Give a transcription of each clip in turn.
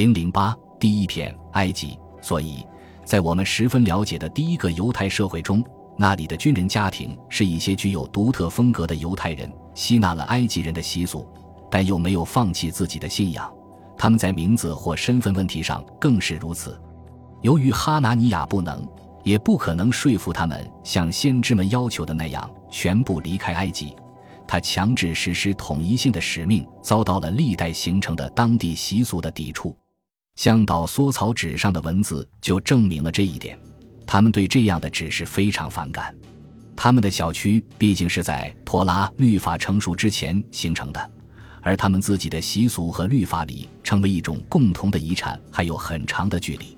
零零八第一篇埃及，所以在我们十分了解的第一个犹太社会中，那里的军人家庭是一些具有独特风格的犹太人吸纳了埃及人的习俗，但又没有放弃自己的信仰。他们在名字或身份问题上更是如此。由于哈拿尼亚不能，也不可能说服他们像先知们要求的那样全部离开埃及。他强制实施统一性的使命，遭到了历代形成的当地习俗的抵触。向导缩草纸上的文字就证明了这一点。他们对这样的指示非常反感。他们的小区毕竟是在托拉律法成熟之前形成的，而他们自己的习俗和律法里成为一种共同的遗产还有很长的距离。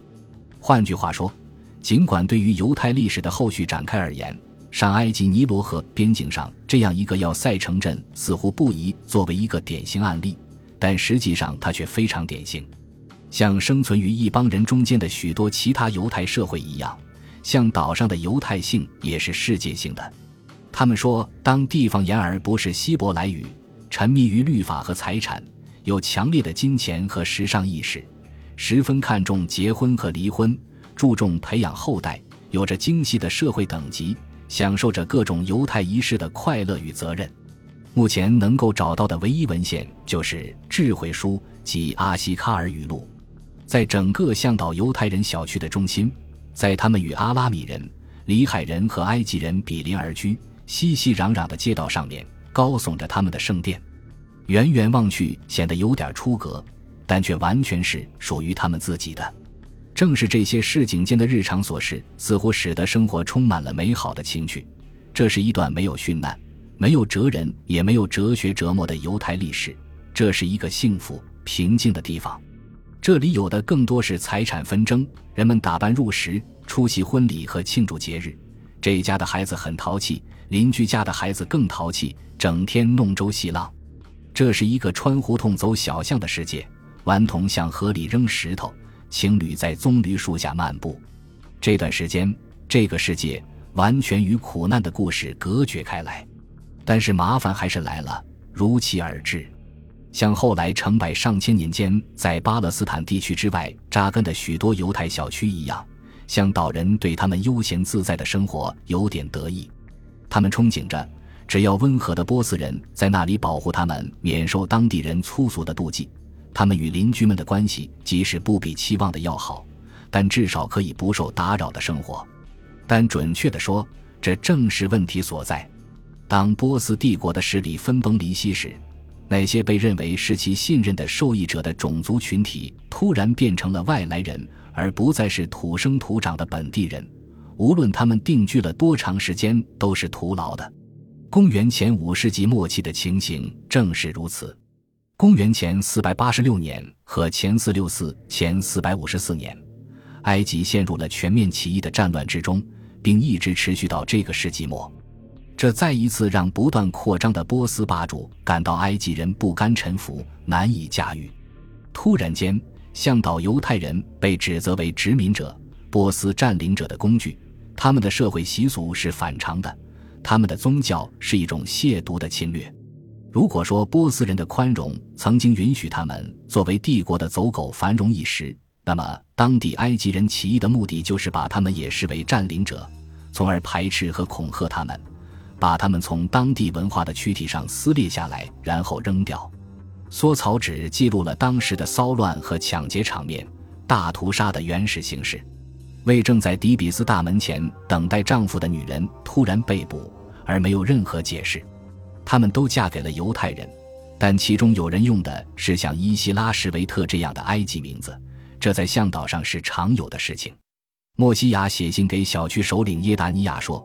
换句话说，尽管对于犹太历史的后续展开而言，上埃及尼罗河边境上这样一个要塞城镇似乎不宜作为一个典型案例，但实际上它却非常典型。像生存于一帮人中间的许多其他犹太社会一样，像岛上的犹太性也是世界性的。他们说，当地方言而不是希伯来语，沉迷于律法和财产，有强烈的金钱和时尚意识，十分看重结婚和离婚，注重培养后代，有着精细的社会等级。享受着各种犹太仪式的快乐与责任。目前能够找到的唯一文献就是《智慧书》及阿西卡尔语录。在整个向导犹太人小区的中心，在他们与阿拉米人、里海人和埃及人比邻而居、熙熙攘攘的街道上面，高耸着他们的圣殿。远远望去，显得有点出格，但却完全是属于他们自己的。正是这些市井间的日常琐事，似乎使得生活充满了美好的情趣。这是一段没有殉难、没有哲人、也没有哲学折磨的犹太历史。这是一个幸福平静的地方。这里有的更多是财产纷争，人们打扮入时，出席婚礼和庆祝节日。这家的孩子很淘气，邻居家的孩子更淘气，整天弄舟戏浪。这是一个穿胡同走小巷的世界，顽童向河里扔石头。情侣在棕榈树下漫步，这段时间，这个世界完全与苦难的故事隔绝开来。但是麻烦还是来了，如期而至。像后来成百上千年间在巴勒斯坦地区之外扎根的许多犹太小区一样，向导人对他们悠闲自在的生活有点得意。他们憧憬着，只要温和的波斯人在那里保护他们，免受当地人粗俗的妒忌。他们与邻居们的关系即使不比期望的要好，但至少可以不受打扰的生活。但准确地说，这正是问题所在。当波斯帝国的势力分崩离析时，那些被认为是其信任的受益者的种族群体突然变成了外来人，而不再是土生土长的本地人。无论他们定居了多长时间，都是徒劳的。公元前五世纪末期的情形正是如此。公元前四百八十六年和前四六四前四百五十四年，埃及陷入了全面起义的战乱之中，并一直持续到这个世纪末。这再一次让不断扩张的波斯霸主感到埃及人不甘臣服，难以驾驭。突然间，向导犹太人被指责为殖民者、波斯占领者的工具。他们的社会习俗是反常的，他们的宗教是一种亵渎的侵略。如果说波斯人的宽容曾经允许他们作为帝国的走狗繁荣一时，那么当地埃及人起义的目的就是把他们也视为占领者，从而排斥和恐吓他们，把他们从当地文化的躯体上撕裂下来，然后扔掉。缩草纸记录了当时的骚乱和抢劫场面，大屠杀的原始形式。为正在迪比斯大门前等待丈夫的女人突然被捕，而没有任何解释。他们都嫁给了犹太人，但其中有人用的是像伊西拉什维特这样的埃及名字，这在向导上是常有的事情。莫西亚写信给小区首领耶达尼亚说，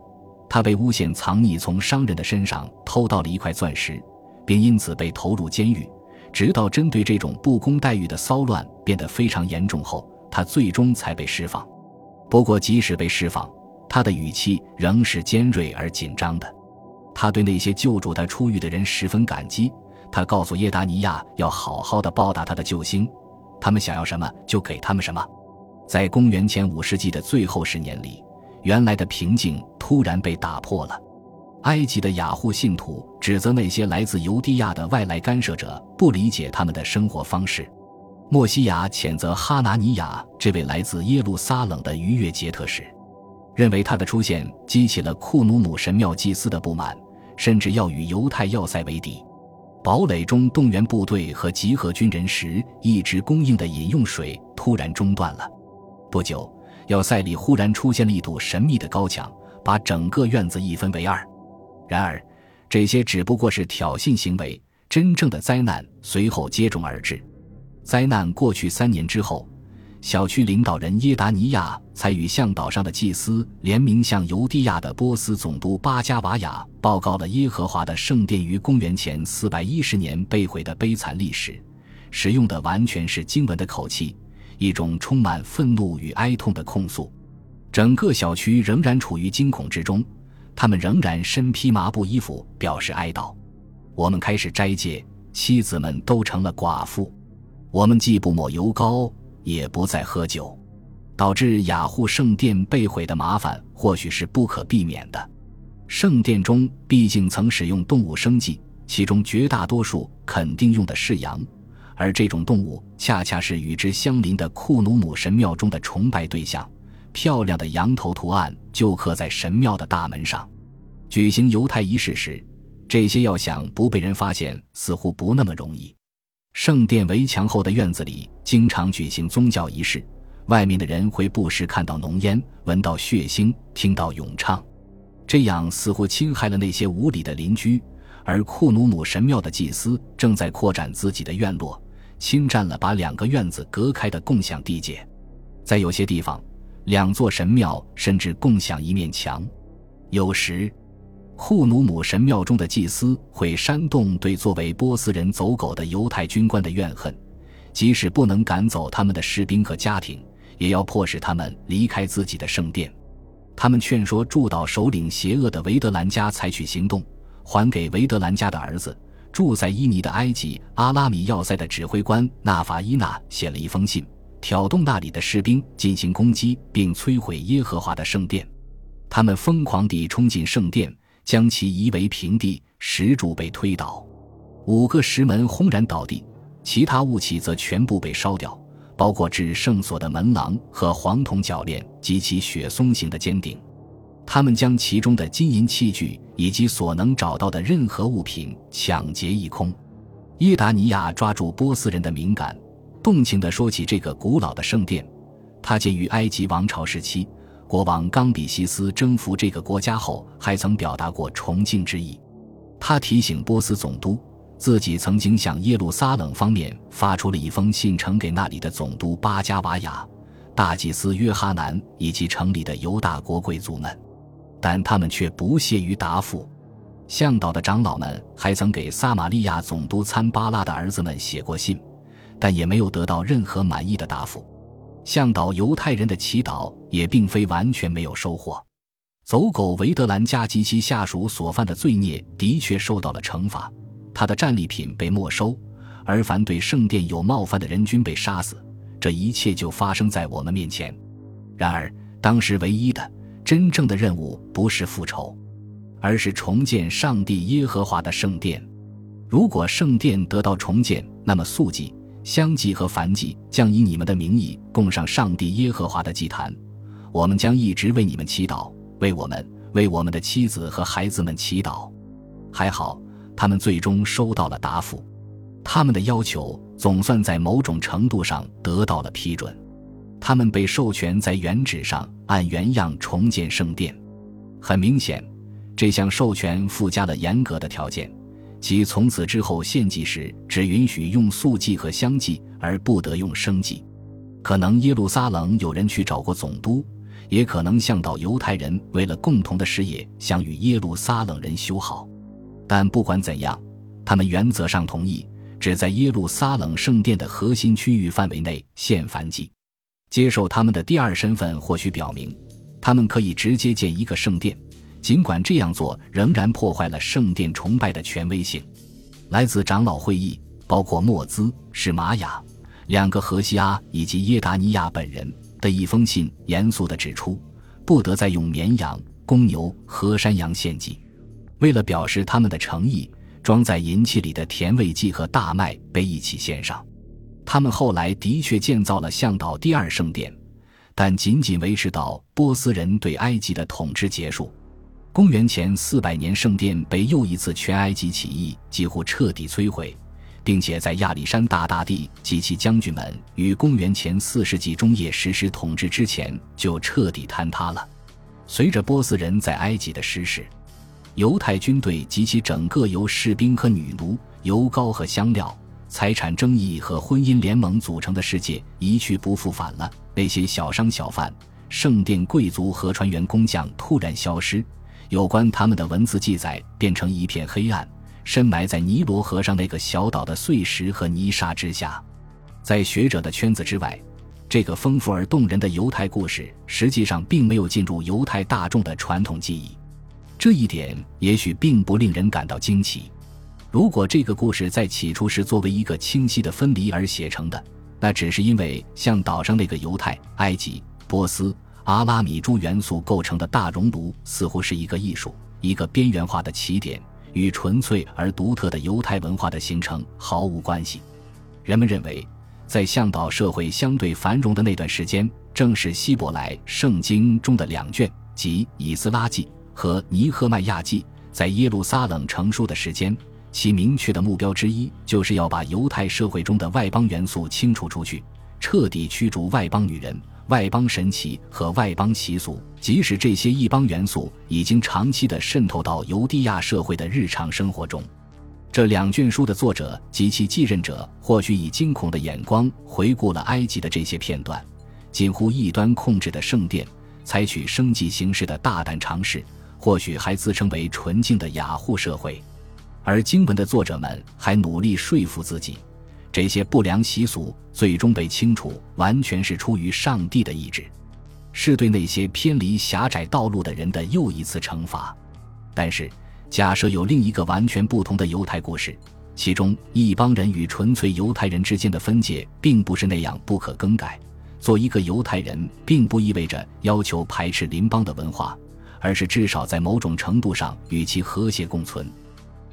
他被诬陷藏匿从商人的身上偷到了一块钻石，并因此被投入监狱。直到针对这种不公待遇的骚乱变得非常严重后，他最终才被释放。不过，即使被释放，他的语气仍是尖锐而紧张的。他对那些救助他出狱的人十分感激。他告诉叶达尼亚要好好的报答他的救星，他们想要什么就给他们什么。在公元前五世纪的最后十年里，原来的平静突然被打破了。埃及的雅护信徒指责那些来自犹地亚的外来干涉者不理解他们的生活方式。莫西亚谴责哈拿尼亚这位来自耶路撒冷的逾越节特使，认为他的出现激起了库努姆神庙祭司的不满，甚至要与犹太要塞为敌。堡垒中动员部队和集合军人时一直供应的饮用水突然中断了。不久，要塞里忽然出现了一堵神秘的高墙，把整个院子一分为二。然而，这些只不过是挑衅行为，真正的灾难随后接踵而至。灾难过去三年之后，小区领导人耶达尼亚才与向导上的祭司联名向犹地亚的波斯总督巴加瓦亚报告了耶和华的圣殿于公元前四百一十年被毁的悲惨历史，使用的完全是经文的口气，一种充满愤怒与哀痛的控诉。整个小区仍然处于惊恐之中，他们仍然身披麻布衣服表示哀悼。我们开始斋戒，妻子们都成了寡妇。我们既不抹油膏，也不再喝酒，导致雅护圣殿被毁的麻烦或许是不可避免的。圣殿中毕竟曾使用动物生祭，其中绝大多数肯定用的是羊，而这种动物恰恰是与之相邻的库努姆神庙中的崇拜对象。漂亮的羊头图案就刻在神庙的大门上。举行犹太仪式时，这些要想不被人发现，似乎不那么容易。圣殿围墙后的院子里经常举行宗教仪式，外面的人会不时看到浓烟，闻到血腥，听到咏唱，这样似乎侵害了那些无理的邻居。而库努姆神庙的祭司正在扩展自己的院落，侵占了把两个院子隔开的共享地界。在有些地方，两座神庙甚至共享一面墙。有时。库努姆神庙中的祭司会煽动对作为波斯人走狗的犹太军官的怨恨，即使不能赶走他们的士兵和家庭，也要迫使他们离开自己的圣殿。他们劝说驻岛首领邪恶的维德兰家采取行动，还给维德兰家的儿子住在伊尼的埃及阿拉米要塞的指挥官纳法伊纳写了一封信，挑动那里的士兵进行攻击并摧毁耶和华的圣殿。他们疯狂地冲进圣殿。将其夷为平地，石柱被推倒，五个石门轰然倒地，其他物器则全部被烧掉，包括至圣所的门廊和黄铜铰链及其雪松形的尖顶。他们将其中的金银器具以及所能找到的任何物品抢劫一空。伊达尼亚抓住波斯人的敏感，动情地说起这个古老的圣殿，它建于埃及王朝时期。国王冈比西斯征服这个国家后，还曾表达过崇敬之意。他提醒波斯总督，自己曾经向耶路撒冷方面发出了一封信，呈给那里的总督巴加瓦雅、大祭司约哈南以及城里的犹大国贵族们，但他们却不屑于答复。向导的长老们还曾给撒玛利亚总督参巴拉的儿子们写过信，但也没有得到任何满意的答复。向导犹太人的祈祷也并非完全没有收获，走狗维德兰加及其下属所犯的罪孽的确受到了惩罚，他的战利品被没收，而凡对圣殿有冒犯的人均被杀死。这一切就发生在我们面前。然而，当时唯一的、真正的任务不是复仇，而是重建上帝耶和华的圣殿。如果圣殿得到重建，那么素祭。香祭和燔祭将以你们的名义供上上帝耶和华的祭坛，我们将一直为你们祈祷，为我们、为我们的妻子和孩子们祈祷。还好，他们最终收到了答复，他们的要求总算在某种程度上得到了批准，他们被授权在原址上按原样重建圣殿。很明显，这项授权附加了严格的条件。即从此之后，献祭时只允许用素祭和香祭，而不得用生祭。可能耶路撒冷有人去找过总督，也可能向导犹太人为了共同的事业想与耶路撒冷人修好。但不管怎样，他们原则上同意只在耶路撒冷圣殿的核心区域范围内献燔祭。接受他们的第二身份，或许表明他们可以直接建一个圣殿。尽管这样做仍然破坏了圣殿崇拜的权威性，来自长老会议，包括莫兹、史玛雅两个荷西阿以及耶达尼亚本人的一封信，严肃地指出，不得再用绵羊、公牛和山羊献祭。为了表示他们的诚意，装在银器里的甜味剂和大麦被一起献上。他们后来的确建造了向导第二圣殿，但仅仅维持到波斯人对埃及的统治结束。公元前四百年，圣殿被又一次全埃及起义几乎彻底摧毁，并且在亚历山大大帝及其将军们于公元前四世纪中叶实施统治之前就彻底坍塌了。随着波斯人在埃及的失势，犹太军队及其整个由士兵和女奴、油膏和香料、财产争议和婚姻联盟组成的世界一去不复返了。那些小商小贩、圣殿贵族和船员工匠突然消失。有关他们的文字记载变成一片黑暗，深埋在尼罗河上那个小岛的碎石和泥沙之下。在学者的圈子之外，这个丰富而动人的犹太故事实际上并没有进入犹太大众的传统记忆。这一点也许并不令人感到惊奇。如果这个故事在起初是作为一个清晰的分离而写成的，那只是因为像岛上那个犹太、埃及、波斯。阿拉米诸元素构成的大熔炉似乎是一个艺术，一个边缘化的起点，与纯粹而独特的犹太文化的形成毫无关系。人们认为，在向导社会相对繁荣的那段时间，正是希伯来圣经中的两卷，即《以斯拉记》和《尼赫迈亚记》在耶路撒冷成书的时间。其明确的目标之一，就是要把犹太社会中的外邦元素清除出去，彻底驱逐外邦女人。外邦神奇和外邦习俗，即使这些异邦元素已经长期的渗透到犹地亚社会的日常生活中，这两卷书的作者及其继任者或许以惊恐的眼光回顾了埃及的这些片段，近乎异端控制的圣殿，采取生计形式的大胆尝试，或许还自称为纯净的雅护社会，而经文的作者们还努力说服自己。这些不良习俗最终被清除，完全是出于上帝的意志，是对那些偏离狭窄道路的人的又一次惩罚。但是，假设有另一个完全不同的犹太故事，其中一帮人与纯粹犹太人之间的分界并不是那样不可更改。做一个犹太人，并不意味着要求排斥邻邦的文化，而是至少在某种程度上与其和谐共存。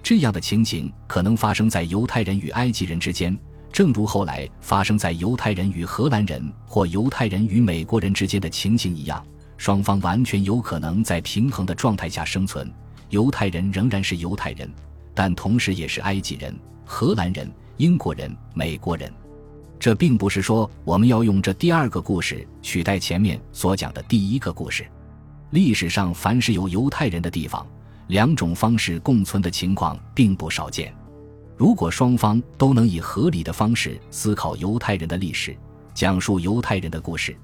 这样的情景可能发生在犹太人与埃及人之间，正如后来发生在犹太人与荷兰人或犹太人与美国人之间的情形一样。双方完全有可能在平衡的状态下生存。犹太人仍然是犹太人，但同时也是埃及人、荷兰人、英国人、美国人。这并不是说我们要用这第二个故事取代前面所讲的第一个故事。历史上凡是有犹太人的地方。两种方式共存的情况并不少见。如果双方都能以合理的方式思考犹太人的历史，讲述犹太人的故事，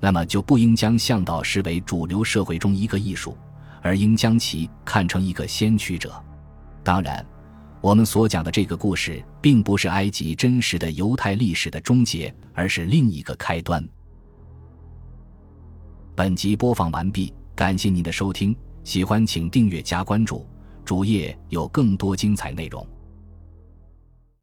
那么就不应将向导视为主流社会中一个艺术，而应将其看成一个先驱者。当然，我们所讲的这个故事并不是埃及真实的犹太历史的终结，而是另一个开端。本集播放完毕，感谢您的收听。喜欢请订阅加关注，主页有更多精彩内容。